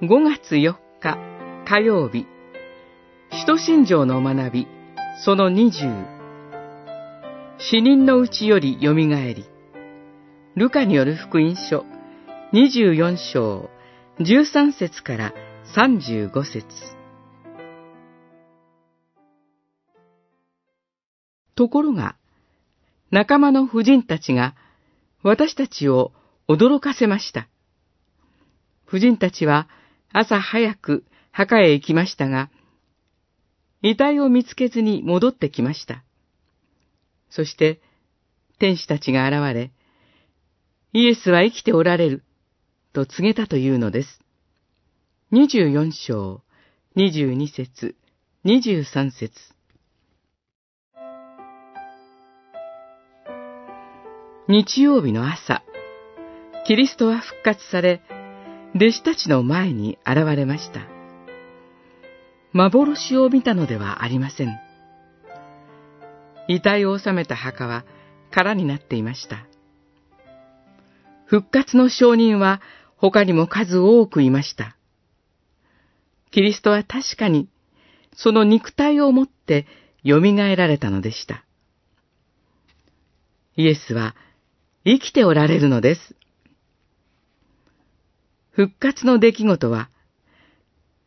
5月4日火曜日、使徒信条の学び、その20、死人のうちより蘇り、ルカによる福音書24章13節から35節。ところが、仲間の婦人たちが私たちを驚かせました。婦人たちは朝早く墓へ行きましたが、遺体を見つけずに戻ってきました。そして、天使たちが現れ、イエスは生きておられる、と告げたというのです。24章、22節、23節。日曜日の朝、キリストは復活され、弟子たちの前に現れました。幻を見たのではありません。遺体を収めた墓は空になっていました。復活の証人は他にも数多くいました。キリストは確かにその肉体をもって蘇られたのでした。イエスは生きておられるのです。復活の出来事は、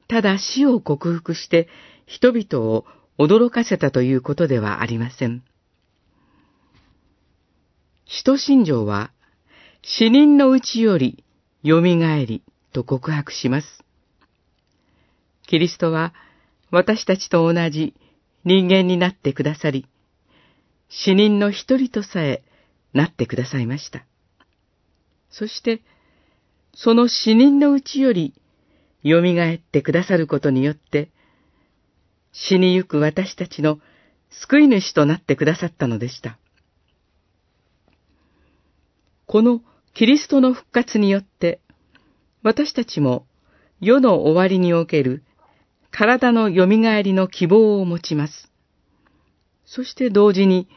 ただ死を克服して人々を驚かせたということではありません。使徒信条は、死人のうちより蘇りと告白します。キリストは私たちと同じ人間になってくださり、死人の一人とさえなってくださいました。そして、その死人のうちより蘇ってくださることによって、死にゆく私たちの救い主となってくださったのでした。このキリストの復活によって、私たちも世の終わりにおける体の蘇りの希望を持ちます。そして同時に、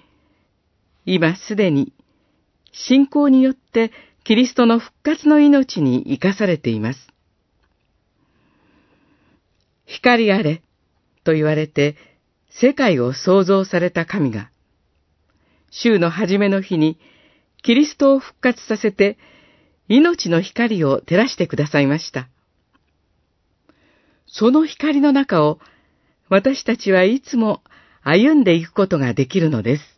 今すでに信仰によってキリストの復活の命に生かされています。光あれと言われて世界を創造された神が、週の初めの日にキリストを復活させて命の光を照らしてくださいました。その光の中を私たちはいつも歩んでいくことができるのです。